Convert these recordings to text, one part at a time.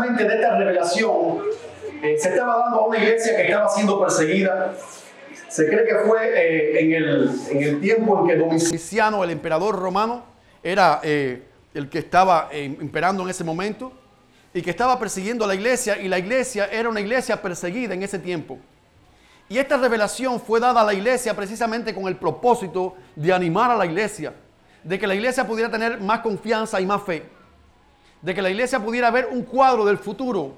precisamente de esta revelación eh, se estaba dando a una iglesia que estaba siendo perseguida. Se cree que fue eh, en, el, en, el, tiempo en que Domiciano, el emperador romano, era eh, el que estaba imperando en ese momento y que estaba persiguiendo a la iglesia y la iglesia era una iglesia perseguida en ese tiempo. Y esta revelación fue dada a la iglesia precisamente con el propósito de animar a la iglesia, de que la iglesia pudiera tener más confianza y más fe, de que la iglesia pudiera ver un cuadro del futuro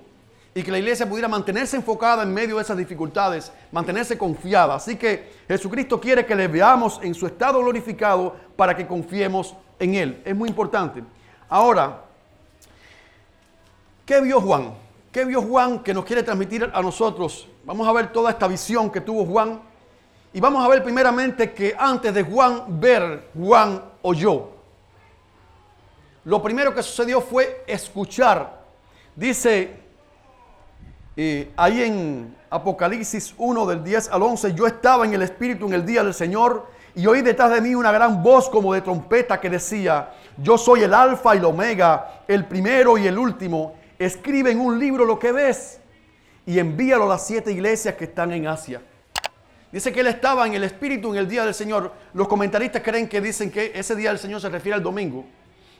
y que la iglesia pudiera mantenerse enfocada en medio de esas dificultades, mantenerse confiada. Así que Jesucristo quiere que le veamos en su estado glorificado para que confiemos en Él. Es muy importante. Ahora, ¿Qué vio Juan? ¿Qué vio Juan que nos quiere transmitir a nosotros? Vamos a ver toda esta visión que tuvo Juan. Y vamos a ver primeramente que antes de Juan ver, Juan oyó. Lo primero que sucedió fue escuchar. Dice eh, ahí en Apocalipsis 1 del 10 al 11, yo estaba en el Espíritu en el día del Señor y oí detrás de mí una gran voz como de trompeta que decía, yo soy el alfa y el omega, el primero y el último escribe en un libro lo que ves y envíalo a las siete iglesias que están en Asia. Dice que él estaba en el Espíritu en el día del Señor. Los comentaristas creen que dicen que ese día del Señor se refiere al domingo.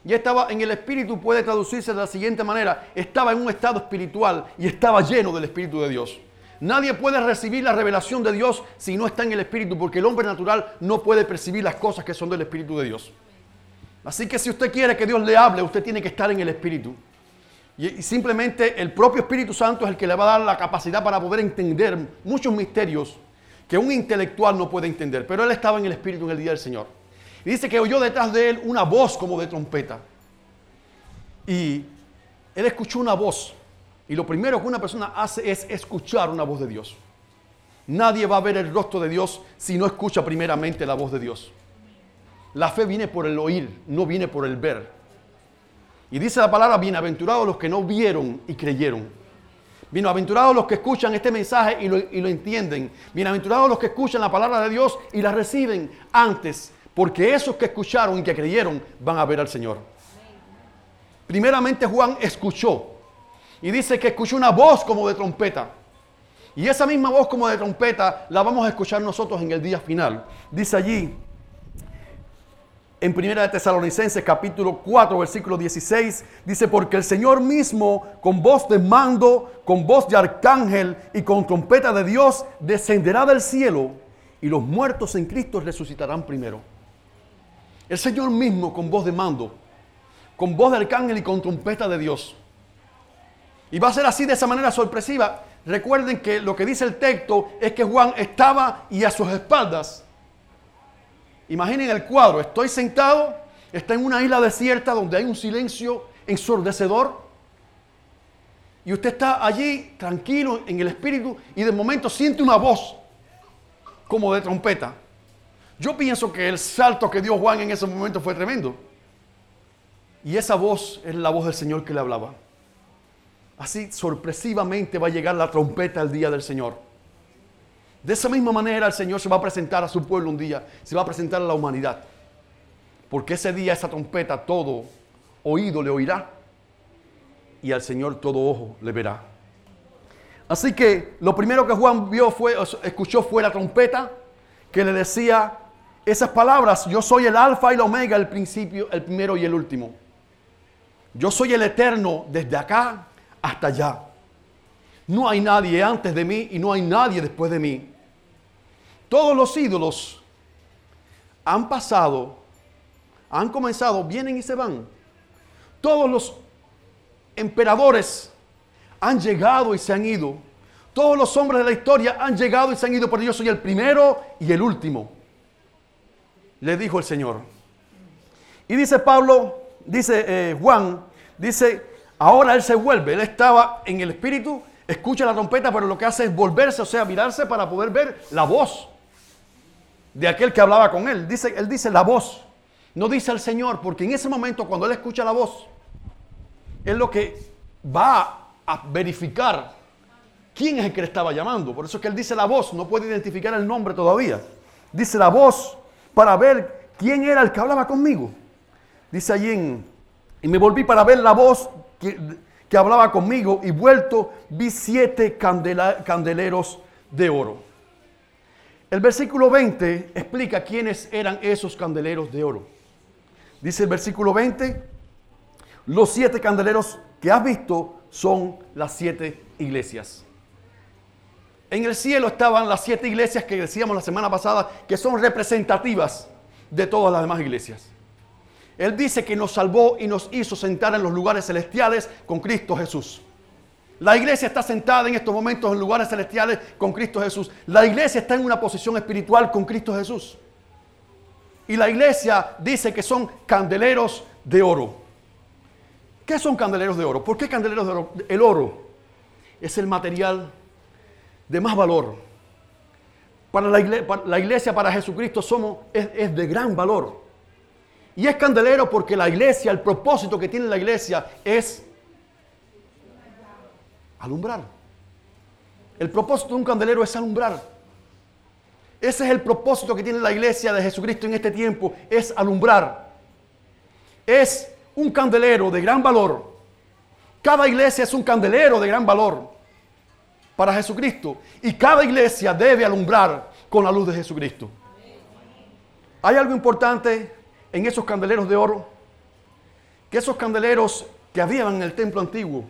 Y estaba en el Espíritu, puede traducirse de la siguiente manera. Estaba en un estado espiritual y estaba lleno del Espíritu de Dios. Nadie puede recibir la revelación de Dios si no está en el Espíritu, porque el hombre natural no puede percibir las cosas que son del Espíritu de Dios. Así que si usted quiere que Dios le hable, usted tiene que estar en el Espíritu. Y simplemente el propio Espíritu Santo es el que le va a dar la capacidad para poder entender muchos misterios que un intelectual no puede entender. Pero él estaba en el Espíritu en el día del Señor. Y dice que oyó detrás de él una voz como de trompeta. Y él escuchó una voz. Y lo primero que una persona hace es escuchar una voz de Dios. Nadie va a ver el rostro de Dios si no escucha primeramente la voz de Dios. La fe viene por el oír, no viene por el ver. Y dice la palabra, bienaventurados los que no vieron y creyeron. Bienaventurados los que escuchan este mensaje y lo, entienden. Bienaventurados los que escuchan la palabra de Dios y la reciben antes, porque esos que escucharon y que creyeron van a ver al Señor. Primeramente Juan escuchó y dice que escuchó una voz como de trompeta. Y esa misma voz como de trompeta la vamos a escuchar nosotros en el día final. Dice allí en Primera de Tesalonicenses capítulo 4 versículo 16 dice porque el Señor mismo con voz de mando, con voz de arcángel y con trompeta de Dios descenderá del cielo y los muertos en Cristo resucitarán primero. El Señor mismo con voz de mando, con voz de arcángel y con trompeta de Dios. Y va a ser así de esa manera sorpresiva. Recuerden que lo que dice el texto es que Juan estaba y a sus espaldas Imaginen el cuadro, estoy sentado, está en una isla desierta donde hay un silencio ensordecedor. Y usted está allí tranquilo en el espíritu y de momento siente una voz como de trompeta. Yo pienso que el salto que dio Juan en ese momento fue tremendo. Y esa voz es la voz del Señor que le hablaba. Así sorpresivamente va a llegar la trompeta el día del Señor. De esa misma manera el Señor se va a presentar a su pueblo un día, se va a presentar a la humanidad. Porque ese día esa trompeta todo oído le oirá y al Señor todo ojo le verá. Así que lo primero que Juan vio fue, escuchó fue la trompeta que le decía esas palabras, yo soy el alfa y el omega, el principio, el primero y el último. Yo soy el eterno desde acá hasta allá. No hay nadie antes de mí y no hay nadie después de mí. Todos los ídolos han pasado, han comenzado, vienen y se van. Todos los emperadores han llegado y se han ido. Todos los hombres de la historia han llegado y se han ido, pero yo soy el primero y el último. Le dijo el Señor. Y dice Pablo, dice eh, Juan, dice, ahora él se vuelve. Él estaba en el espíritu, escucha la trompeta, pero lo que hace es volverse, o sea, mirarse para poder ver la voz de aquel que hablaba con él. Dice, él dice la voz, no dice el Señor, porque en ese momento cuando él escucha la voz, es lo que va a verificar quién es el que le estaba llamando. Por eso es que él dice la voz, no puede identificar el nombre todavía. Dice la voz para ver quién era el que hablaba conmigo. Dice allí en, y me volví para ver la voz que, hablaba conmigo y vuelto vi siete candeleros de oro. El versículo 20 explica quiénes eran esos candeleros de oro. Dice el versículo 20, los siete candeleros que has visto son las siete iglesias. En el cielo estaban las siete iglesias que decíamos la semana pasada, que son representativas de todas las demás iglesias. Él dice que nos salvó y nos hizo sentar en los lugares celestiales con Cristo Jesús. La iglesia está sentada en estos momentos en lugares celestiales con Cristo Jesús. La iglesia está en una posición espiritual con Cristo Jesús. Y la iglesia dice que son candeleros de oro. ¿Qué son candeleros de oro? ¿Por qué candeleros de oro? El oro es el material de más valor. Para la iglesia, para, Jesucristo, somos, es, de gran valor. Y es candelero porque la iglesia, el propósito que tiene la iglesia es alumbrar. El propósito de un candelero es alumbrar. Ese es el propósito que tiene la iglesia de Jesucristo en este tiempo, es alumbrar. Es un candelero de gran valor. Cada iglesia es un candelero de gran valor para Jesucristo. Y cada iglesia debe alumbrar con la luz de Jesucristo. Hay algo importante en esos candeleros de oro. Que esos candeleros que habían en el templo antiguo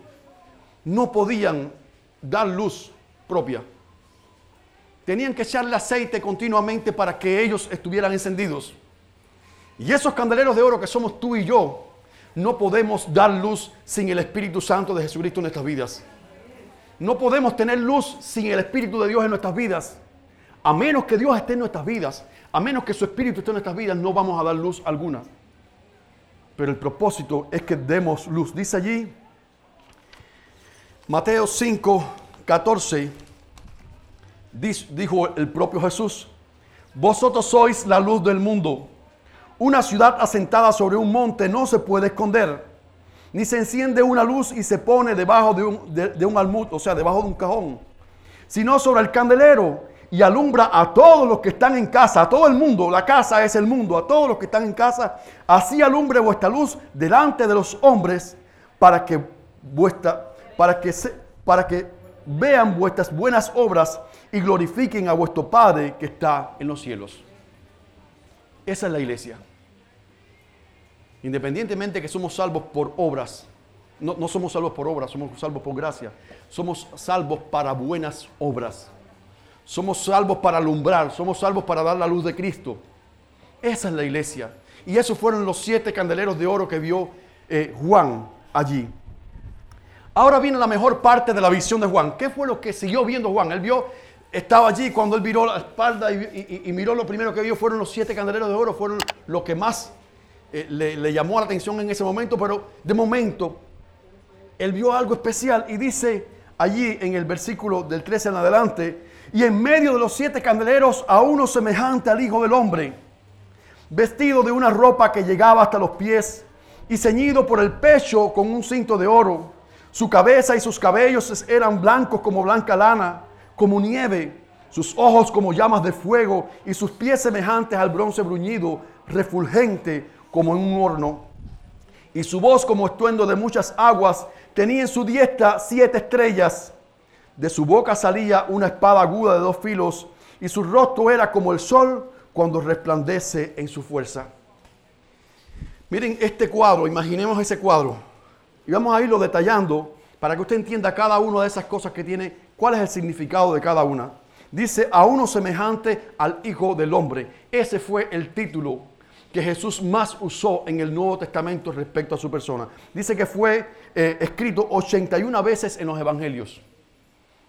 no podían dar luz propia. Tenían que echarle aceite continuamente para que ellos estuvieran encendidos. Y esos candeleros de oro que somos tú y yo, no podemos dar luz sin el Espíritu Santo de Jesucristo en nuestras vidas. No podemos tener luz sin el Espíritu de Dios en nuestras vidas. A menos que Dios esté en nuestras vidas, a menos que su Espíritu esté en nuestras vidas, no vamos a dar luz alguna. Pero el propósito es que demos luz. Dice allí, Mateo 5, 14, dijo el propio Jesús, vosotros sois la luz del mundo. Una ciudad asentada sobre un monte no se puede esconder ni se enciende una luz y se pone debajo de un, de, un almud, o sea, debajo de un cajón, sino sobre el candelero y alumbra a todos los que están en casa, a todo el mundo, la casa es el mundo, a todos los que están en casa, así alumbre vuestra luz delante de los hombres para que vuestra, para que se, para que vean vuestras buenas obras y glorifiquen a vuestro Padre que está en los cielos. Esa es la iglesia. Independientemente que somos salvos por obras, no, somos salvos por obras, somos salvos por gracia. Somos salvos para buenas obras. Somos salvos para alumbrar, somos salvos para dar la luz de Cristo. Esa es la iglesia. Y esos fueron los siete candeleros de oro que vio eh, Juan allí. Ahora viene la mejor parte de la visión de Juan. ¿Qué fue lo que siguió viendo Juan? Él vio, estaba allí cuando él miró la espalda y, y miró lo primero que vio fueron los siete candeleros de oro, fueron lo que más eh, le, llamó la atención en ese momento, pero de momento él vio algo especial y dice allí en el versículo del 13 en adelante, y en medio de los siete candeleros a uno semejante al Hijo del Hombre, vestido de una ropa que llegaba hasta los pies y ceñido por el pecho con un cinto de oro. Su cabeza y sus cabellos eran blancos como blanca lana, como nieve, sus ojos como llamas de fuego y sus pies semejantes al bronce bruñido, refulgente como en un horno, y su voz como estruendo de muchas aguas. Tenía en su diestra siete estrellas. De su boca salía una espada aguda de dos filos, y su rostro era como el sol cuando resplandece en su fuerza. Miren este cuadro, imaginemos ese cuadro. Y vamos a irlo detallando para que usted entienda cada una de esas cosas que tiene, cuál es el significado de cada una. Dice, a uno semejante al Hijo del Hombre. Ese fue el título que Jesús más usó en el Nuevo Testamento respecto a su persona. Dice que fue eh, escrito 81 veces en los Evangelios.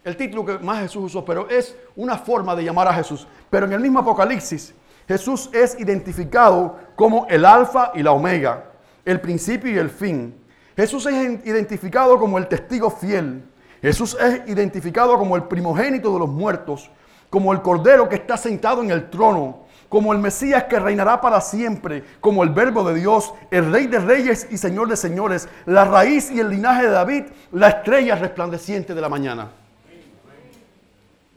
El título que más Jesús usó, pero es una forma de llamar a Jesús. Pero en el mismo Apocalipsis, Jesús es identificado como el alfa y la omega, el principio y el fin. Jesús es identificado como el testigo fiel. Jesús es identificado como el primogénito de los muertos, como el cordero que está sentado en el trono, como el Mesías que reinará para siempre, como el Verbo de Dios, el Rey de Reyes y Señor de Señores, la raíz y el linaje de David, la estrella resplandeciente de la mañana.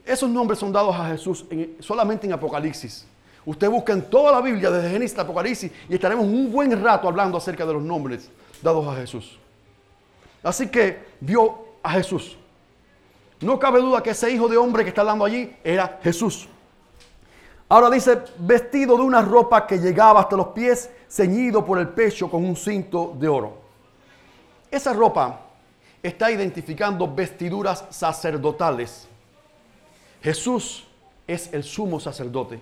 Esos nombres son dados a Jesús solamente en Apocalipsis. Usted busca en toda la Biblia, desde Génesis a Apocalipsis, y estaremos un buen rato hablando acerca de los nombres dados a Jesús. Así que vio a Jesús. No cabe duda que ese hijo de hombre que está hablando allí era Jesús. Ahora dice, vestido de una ropa que llegaba hasta los pies, ceñido por el pecho con un cinto de oro. Esa ropa está identificando vestiduras sacerdotales. Jesús es el sumo sacerdote.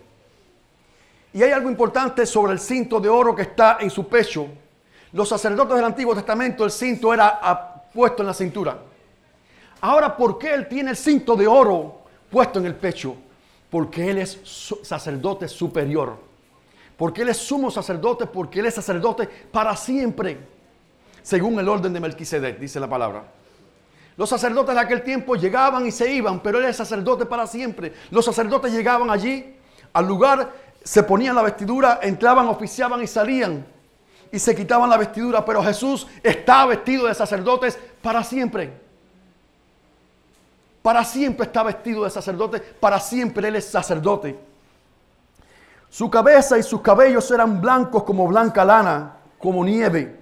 Y hay algo importante sobre el cinto de oro que está en su pecho. Los sacerdotes del Antiguo Testamento, el cinto era puesto en la cintura. Ahora, ¿por qué él tiene el cinto de oro puesto en el pecho? Porque él es sacerdote superior. Porque él es sumo sacerdote, porque él es sacerdote para siempre. Según el orden de Melquisedec, dice la palabra. Los sacerdotes de aquel tiempo llegaban y se iban, pero él es sacerdote para siempre. Los sacerdotes llegaban allí, al lugar, se ponían la vestidura, entraban, oficiaban y salían. Y se quitaban la vestidura, pero Jesús está vestido de sacerdotes para siempre. Para siempre está vestido de sacerdote, para siempre Él es sacerdote. Su cabeza y sus cabellos eran blancos como blanca lana, como nieve.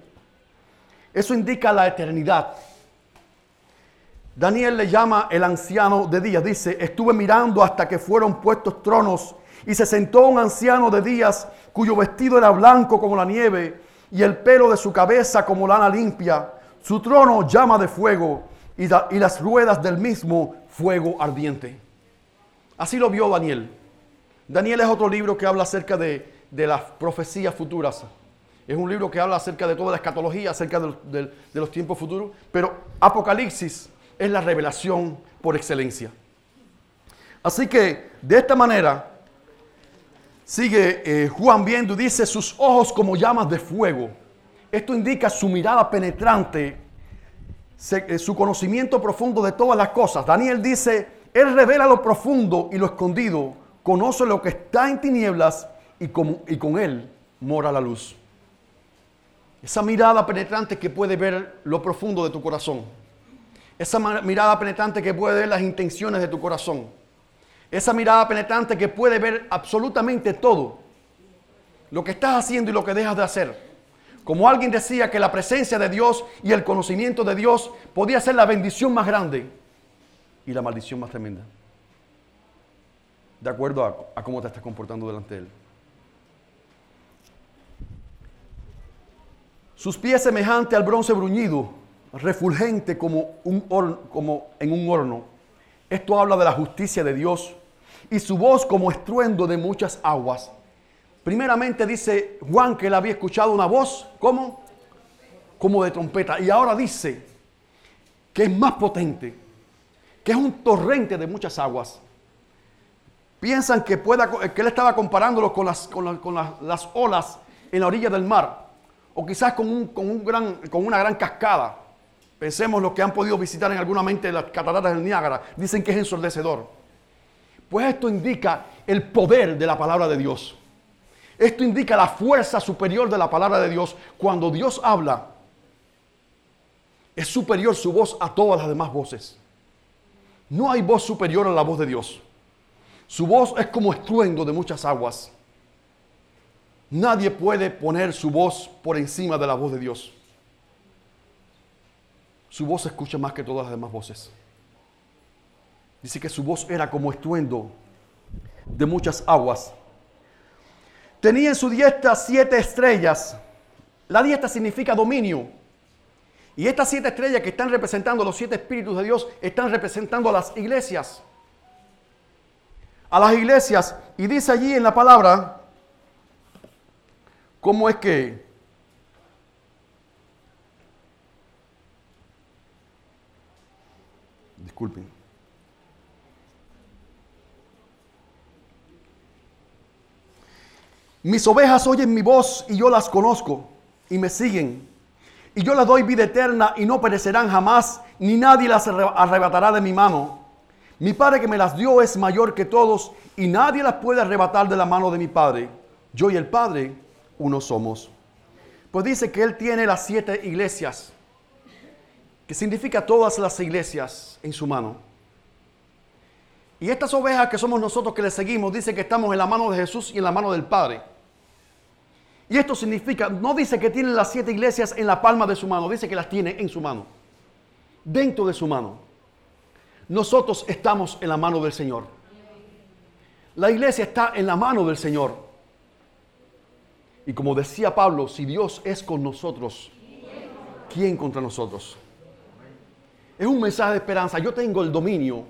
Eso indica la eternidad. Daniel le llama el anciano de días. Dice, estuve mirando hasta que fueron puestos tronos y se sentó un anciano de días cuyo vestido era blanco como la nieve y el pelo de su cabeza como lana limpia. Su trono llama de fuego y, las ruedas del mismo fuego ardiente. Así lo vio Daniel. Daniel es otro libro que habla acerca de, las profecías futuras. Es un libro que habla acerca de toda la escatología, acerca de los tiempos futuros. Pero Apocalipsis es la revelación por excelencia. Así que de esta manera sigue eh, Juan viendo y dice sus ojos como llamas de fuego. Esto indica su mirada penetrante, eh, su conocimiento profundo de todas las cosas. Daniel dice, Él revela lo profundo y lo escondido, conoce lo que está en tinieblas y y con Él mora la luz. Esa mirada penetrante que puede ver lo profundo de tu corazón. Esa mirada penetrante que puede ver las intenciones de tu corazón. Esa mirada penetrante que puede ver absolutamente todo. Lo que estás haciendo y lo que dejas de hacer. Como alguien decía que la presencia de Dios y el conocimiento de Dios podía ser la bendición más grande y la maldición más tremenda. De acuerdo a, a cómo te estás comportando delante de Él. Sus pies semejantes al bronce bruñido refulgente como, como en un horno. Esto habla de la justicia de Dios y su voz como estruendo de muchas aguas. Primeramente dice Juan que él había escuchado una voz. Como de trompeta. Y ahora dice que es más potente, que es un torrente de muchas aguas. Piensan que, pueda, que él estaba comparándolo con, las, con, las, olas en la orilla del mar, o quizás con, un, con, un gran, con una gran cascada. Pensemos los que han podido visitar en alguna mente las cataratas del Niágara. Dicen que es ensordecedor. Pues esto indica el poder de la palabra de Dios. Esto indica la fuerza superior de la palabra de Dios. Cuando Dios habla, es superior su voz a todas las demás voces. No hay voz superior a la voz de Dios. Su voz es como estruendo de muchas aguas. Nadie puede poner su voz por encima de la voz de Dios su voz se escucha más que todas las demás voces. Dice que su voz era como estruendo de muchas aguas. Tenía en su dieta siete estrellas. La dieta significa dominio. Y estas siete estrellas que están representando los siete espíritus de Dios están representando a las iglesias. A las iglesias. Y dice allí en la palabra cómo es que Disculpen. Mis ovejas oyen mi voz y yo las conozco y me siguen. Y yo les doy vida eterna y no perecerán jamás, ni nadie las arrebatará de mi mano. Mi Padre que me las dio es mayor que todos y nadie las puede arrebatar de la mano de mi Padre. Yo y el Padre uno somos. Pues dice que Él tiene las siete iglesias que significa todas las iglesias en su mano. Y estas ovejas que somos nosotros que le seguimos, dice que estamos en la mano de Jesús y en la mano del Padre. Y esto significa, no dice que tiene las siete iglesias en la palma de su mano, dice que las tiene en su mano, dentro de su mano. Nosotros estamos en la mano del Señor. La iglesia está en la mano del Señor. Y como decía Pablo, si Dios es con nosotros, ¿quién contra nosotros? Es un mensaje de esperanza. Yo tengo el dominio.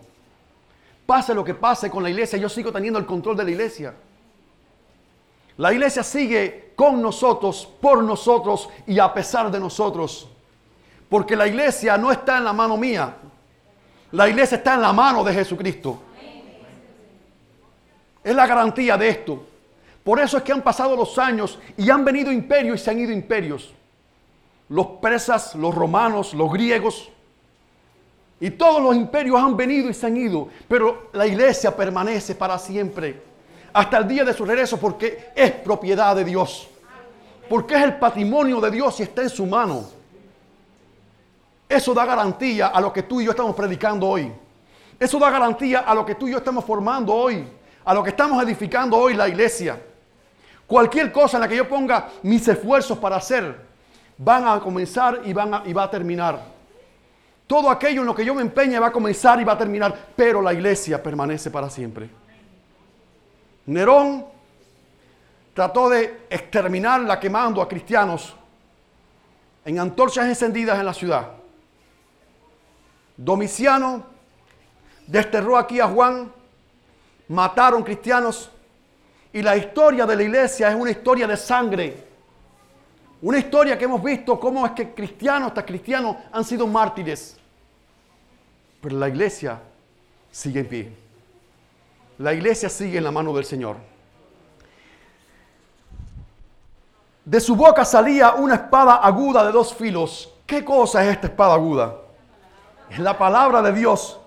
Pase lo que pase con la iglesia, yo sigo teniendo el control de la iglesia. La iglesia sigue con nosotros, por nosotros y a pesar de nosotros. Porque la iglesia no está en la mano mía. La iglesia está en la mano de Jesucristo. Es la garantía de esto. Por eso es que han pasado los años y han venido imperios y se han ido imperios. Los persas, los romanos, los griegos. Y todos los imperios han venido y se han ido. Pero la iglesia permanece para siempre hasta el día de su regreso porque es propiedad de Dios. Porque es el patrimonio de Dios y está en su mano. Eso da garantía a lo que tú y yo estamos predicando hoy. Eso da garantía a lo que tú y yo estamos formando hoy. A lo que estamos edificando hoy la iglesia. Cualquier cosa en la que yo ponga mis esfuerzos para hacer, van a comenzar y, van y va a terminar. Todo aquello en lo que yo me empeñe va a comenzar y va a terminar. Pero la iglesia permanece para siempre. Nerón trató de exterminarla quemando a cristianos en antorchas encendidas en la ciudad. Domiciano desterró aquí a Juan, mataron cristianos y la historia de la iglesia es una historia de sangre. Una historia que hemos visto cómo es que cristianos hasta cristianos han sido mártires. Pero la iglesia sigue en pie. La iglesia sigue en la mano del Señor. De su boca salía una espada aguda de dos filos. ¿Qué cosa es esta espada aguda? Es la palabra de Dios.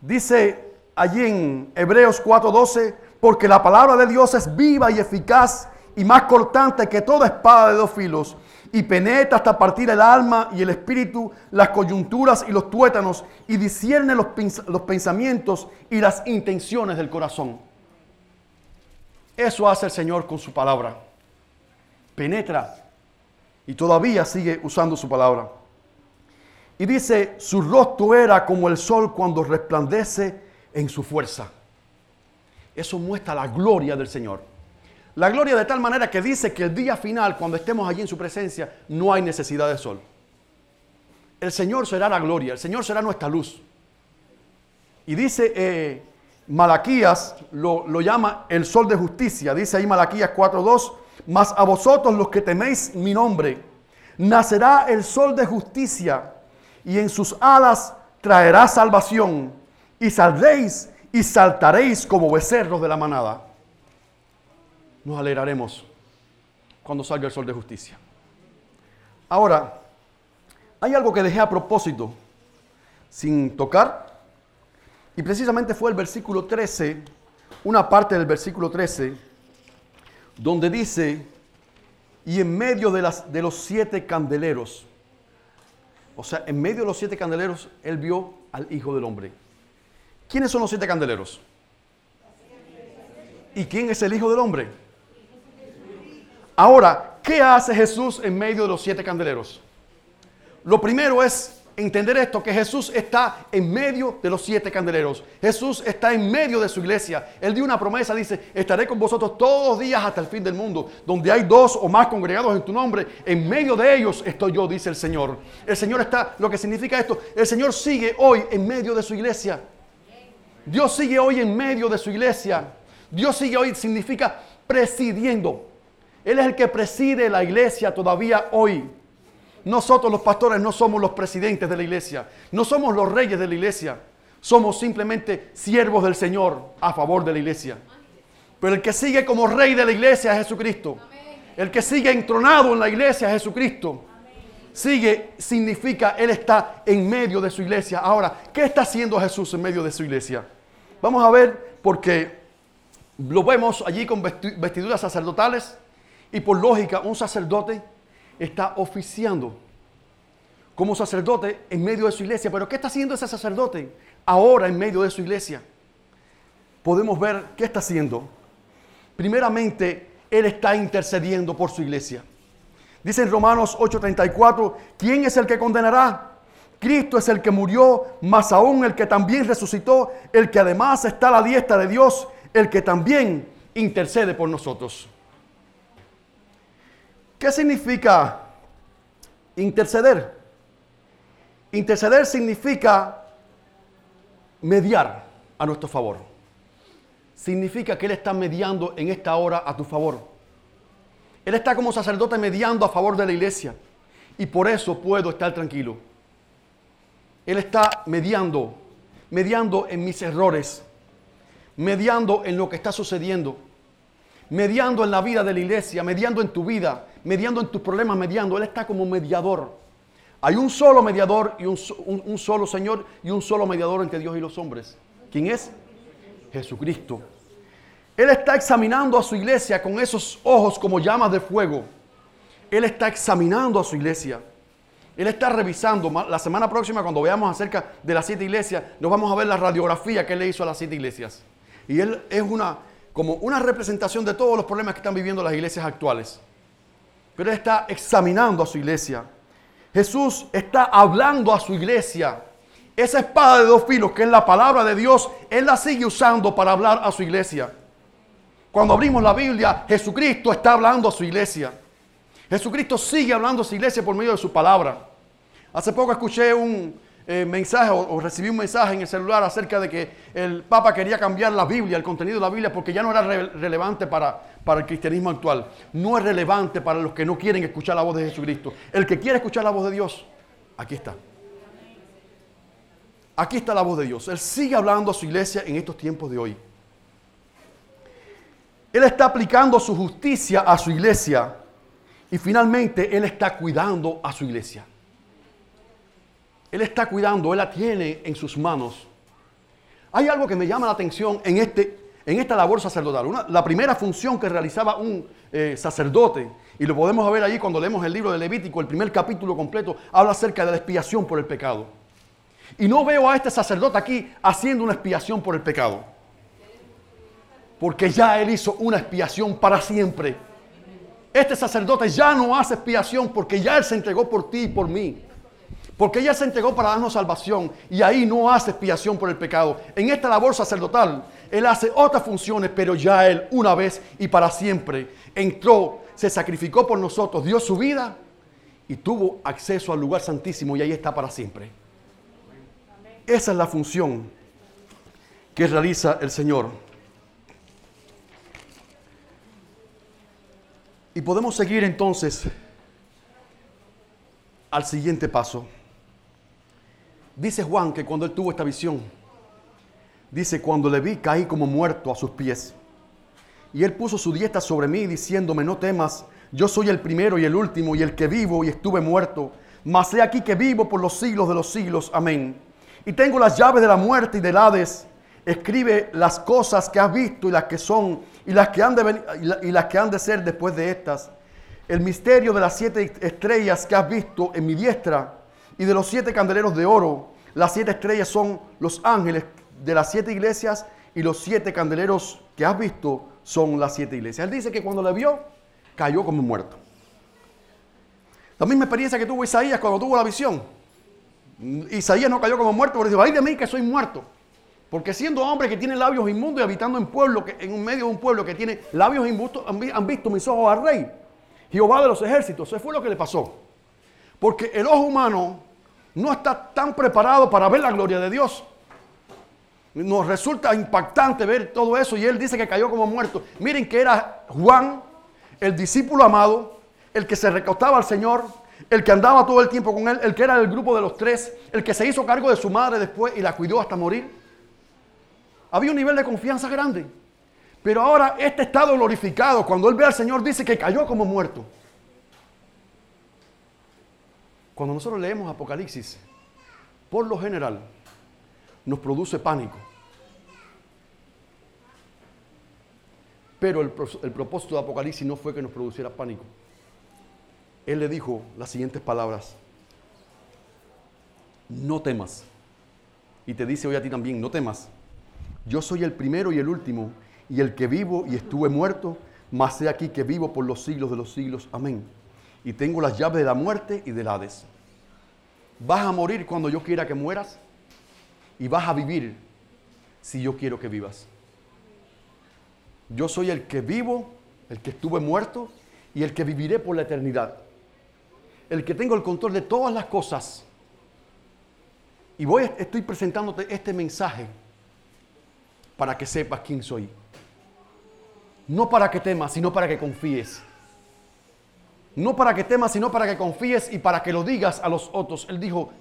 Dice allí en Hebreos 4:12, porque la palabra de Dios es viva y eficaz y más cortante que toda espada de dos filos y penetra hasta partir el alma y el espíritu, las coyunturas y los tuétanos, y discierne los, los pensamientos y las intenciones del corazón. Eso hace el Señor con su palabra. Penetra y todavía sigue usando su palabra. Y dice, su rostro era como el sol cuando resplandece en su fuerza. Eso muestra la gloria del Señor. La gloria de tal manera que dice que el día final, cuando estemos allí en su presencia, no hay necesidad de sol. El Señor será la gloria, el Señor será nuestra luz. Y dice eh, Malaquías, lo, lo, llama el sol de justicia. Dice ahí Malaquías 4.2, mas a vosotros los que teméis mi nombre, nacerá el sol de justicia y en sus alas traerá salvación y saldréis y saltaréis como becerros de la manada nos alegraremos cuando salga el sol de justicia. Ahora, hay algo que dejé a propósito sin tocar, y precisamente fue el versículo 13, una parte del versículo 13, donde dice, y en medio de, las, de los siete candeleros, o sea, en medio de los siete candeleros, él vio al Hijo del Hombre. ¿Quiénes son los siete candeleros? ¿Y quién es el Hijo del Hombre? Ahora, ¿qué hace Jesús en medio de los siete candeleros? Lo primero es entender esto, que Jesús está en medio de los siete candeleros. Jesús está en medio de su iglesia. Él dio una promesa, dice, estaré con vosotros todos los días hasta el fin del mundo. Donde hay dos o más congregados en tu nombre, en medio de ellos estoy yo, dice el Señor. El Señor está, lo que significa esto, el Señor sigue hoy en medio de su iglesia. Dios sigue hoy en medio de su iglesia. Dios sigue hoy, significa presidiendo. Él es el que preside la iglesia todavía hoy. Nosotros los pastores no somos los presidentes de la iglesia, no somos los reyes de la iglesia, somos simplemente siervos del Señor a favor de la iglesia. Pero el que sigue como rey de la iglesia es Jesucristo. El que sigue entronado en la iglesia es Jesucristo. Sigue significa Él está en medio de su iglesia. Ahora, ¿qué está haciendo Jesús en medio de su iglesia? Vamos a ver porque lo vemos allí con vestiduras sacerdotales. Y por lógica, un sacerdote está oficiando como sacerdote en medio de su iglesia. Pero ¿qué está haciendo ese sacerdote ahora en medio de su iglesia? podemos ver qué está haciendo. Primeramente, Él está intercediendo por su iglesia. Dice en Romanos 8:34, ¿quién es el que condenará? Cristo es el que murió, más aún el que también resucitó, el que además está a la diestra de Dios, el que también intercede por nosotros. ¿Qué significa interceder? Interceder significa mediar a nuestro favor. Significa que Él está mediando en esta hora a tu favor. Él está como sacerdote mediando a favor de la iglesia. Y por eso puedo estar tranquilo. Él está mediando, mediando en mis errores, mediando en lo que está sucediendo, mediando en la vida de la iglesia, mediando en tu vida, mediando en tus problemas, mediando. Él está como mediador. Hay un solo mediador y un, solo Señor y un solo mediador entre Dios y los hombres. ¿Quién es? Jesucristo. Él está examinando a su iglesia con esos ojos como llamas de fuego. Él está examinando a su iglesia. Él está revisando. La semana próxima, cuando veamos acerca de las siete iglesias, nos vamos a ver la radiografía que él le hizo a las siete iglesias. Y él es una, como una representación de todos los problemas que están viviendo las iglesias actuales. Pero él está examinando a su iglesia. Jesús está hablando a su iglesia. Esa espada de dos filos, que es la palabra de Dios, Él la sigue usando para hablar a su iglesia. Cuando abrimos la Biblia, Jesucristo está hablando a su iglesia. Jesucristo sigue hablando a su iglesia por medio de su palabra. Hace poco escuché un, eh, mensaje o, recibí un mensaje en el celular acerca de que el Papa quería cambiar la Biblia, el contenido de la Biblia, porque ya no era relevante para, para el cristianismo actual. No es relevante para los que no quieren escuchar la voz de Jesucristo. El que quiere escuchar la voz de Dios, aquí está. Aquí está la voz de Dios. Él sigue hablando a su iglesia en estos tiempos de hoy. Él está aplicando su justicia a su iglesia y finalmente Él está cuidando a su iglesia. Él está cuidando, Él la tiene en sus manos. Hay algo que me llama la atención en, este, en esta labor sacerdotal. la primera función que realizaba un eh, sacerdote, y lo podemos ver allí cuando leemos el libro de Levítico, el primer capítulo completo, habla acerca de la expiación por el pecado. Y no veo a este sacerdote aquí haciendo una expiación por el pecado. Porque ya él hizo una expiación para siempre. Este sacerdote ya no hace expiación porque ya él se entregó por ti y por mí. Porque ella se entregó para darnos salvación y ahí no hace expiación por el pecado. En esta labor sacerdotal, Él hace otras funciones, pero ya Él una vez y para siempre entró, se sacrificó por nosotros, dio su vida y tuvo acceso al lugar santísimo y ahí está para siempre. Esa es la función que realiza el Señor. Y podemos seguir entonces al siguiente paso. Dice Juan que cuando él tuvo esta visión, dice, cuando le vi caí como muerto a sus pies. Y él puso su dieta sobre mí diciéndome, no temas, yo soy el primero y el último y el que vivo y estuve muerto, mas he aquí que vivo por los siglos de los siglos. Amén. Y tengo las llaves de la muerte y del Hades. Escribe las cosas que has visto y las que son y las que han de, y las que han de ser después de estas. El misterio de las siete estrellas que has visto en mi diestra y de los siete candeleros de oro, las siete estrellas son los ángeles de las siete iglesias y los siete candeleros que has visto son las siete iglesias. Él dice que cuando le vio, cayó como muerto. La misma experiencia que tuvo Isaías cuando tuvo la visión. Isaías no cayó como muerto, pero dice, ay de mí que soy muerto. Porque siendo hombre que tiene labios inmundos y habitando en pueblo, que, en medio de un pueblo que tiene labios inmundos, han visto mis ojos al rey, Jehová de los ejércitos. Eso fue lo que le pasó. Porque el ojo humano no está tan preparado para ver la gloria de Dios. Nos resulta impactante ver todo eso y él dice que cayó como muerto. Miren que era Juan, el discípulo amado, el que se recostaba al Señor, el que andaba todo el tiempo con él, el que era del grupo de los tres, el que se hizo cargo de su madre después y la cuidó hasta morir. Había un nivel de confianza grande. Pero ahora este estado glorificado, cuando él ve al Señor, dice que cayó como muerto. Cuando nosotros leemos Apocalipsis, por lo general, nos produce pánico. Pero el, propósito de Apocalipsis no fue que nos produciera pánico. Él le dijo las siguientes palabras. No temas. Y te dice hoy a ti también, no temas. Yo soy el primero y el último, y el que vivo y estuve muerto, mas he aquí que vivo por los siglos de los siglos. Amén. Y tengo las llaves de la muerte y del Hades. Vas a morir cuando yo quiera que mueras, y vas a vivir si yo quiero que vivas. Yo soy el que vivo, el que estuve muerto y el que viviré por la eternidad. El que tengo el control de todas las cosas. Y voy, estoy presentándote este mensaje para que sepas quién soy. No para que temas, sino para que confíes. No para que temas, sino para que confíes y para que lo digas a los otros. Él dijo,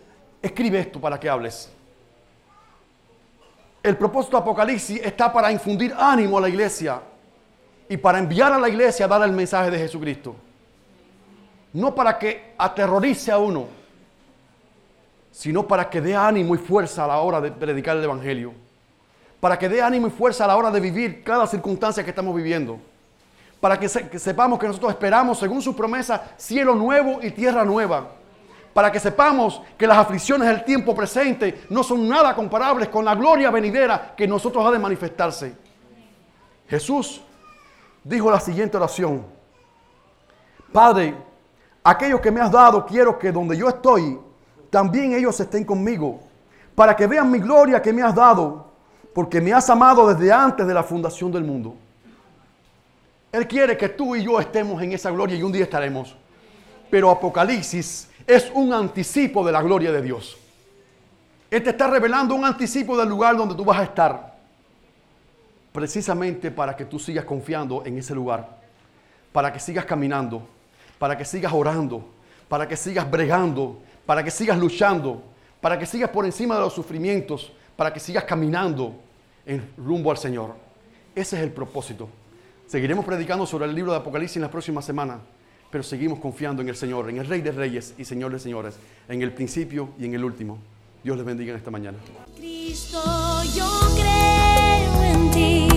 escribe esto para que hables. El propósito de Apocalipsis está para infundir ánimo a la iglesia y para enviar a la iglesia a dar el mensaje de Jesucristo. No para que aterrorice a uno, sino para que dé ánimo y fuerza a la hora de predicar el Evangelio. Para que dé ánimo y fuerza a la hora de vivir cada circunstancia que estamos viviendo. Para que, sepamos que nosotros esperamos, según su promesa, cielo nuevo y tierra nueva para que sepamos que las aflicciones del tiempo presente no son nada comparables con la gloria venidera que nosotros ha de manifestarse. Jesús dijo la siguiente oración. Padre, aquellos que me has dado, quiero que donde yo estoy, también ellos estén conmigo, para que vean mi gloria que me has dado, porque me has amado desde antes de la fundación del mundo. Él quiere que tú y yo estemos en esa gloria y un día estaremos. Pero Apocalipsis es un anticipo de la gloria de Dios. Él te está revelando un anticipo del lugar donde tú vas a estar. Precisamente para que tú sigas confiando en ese lugar. Para que sigas caminando. Para que sigas orando. Para que sigas bregando. Para que sigas luchando. Para que sigas por encima de los sufrimientos. Para que sigas caminando en rumbo al Señor. Ese es el propósito. Seguiremos predicando sobre el libro de Apocalipsis en la próxima semana pero seguimos confiando en el Señor, en el Rey de Reyes y Señor de Señores, en el principio y en el último. Dios les bendiga en esta mañana. Cristo, yo creo en ti.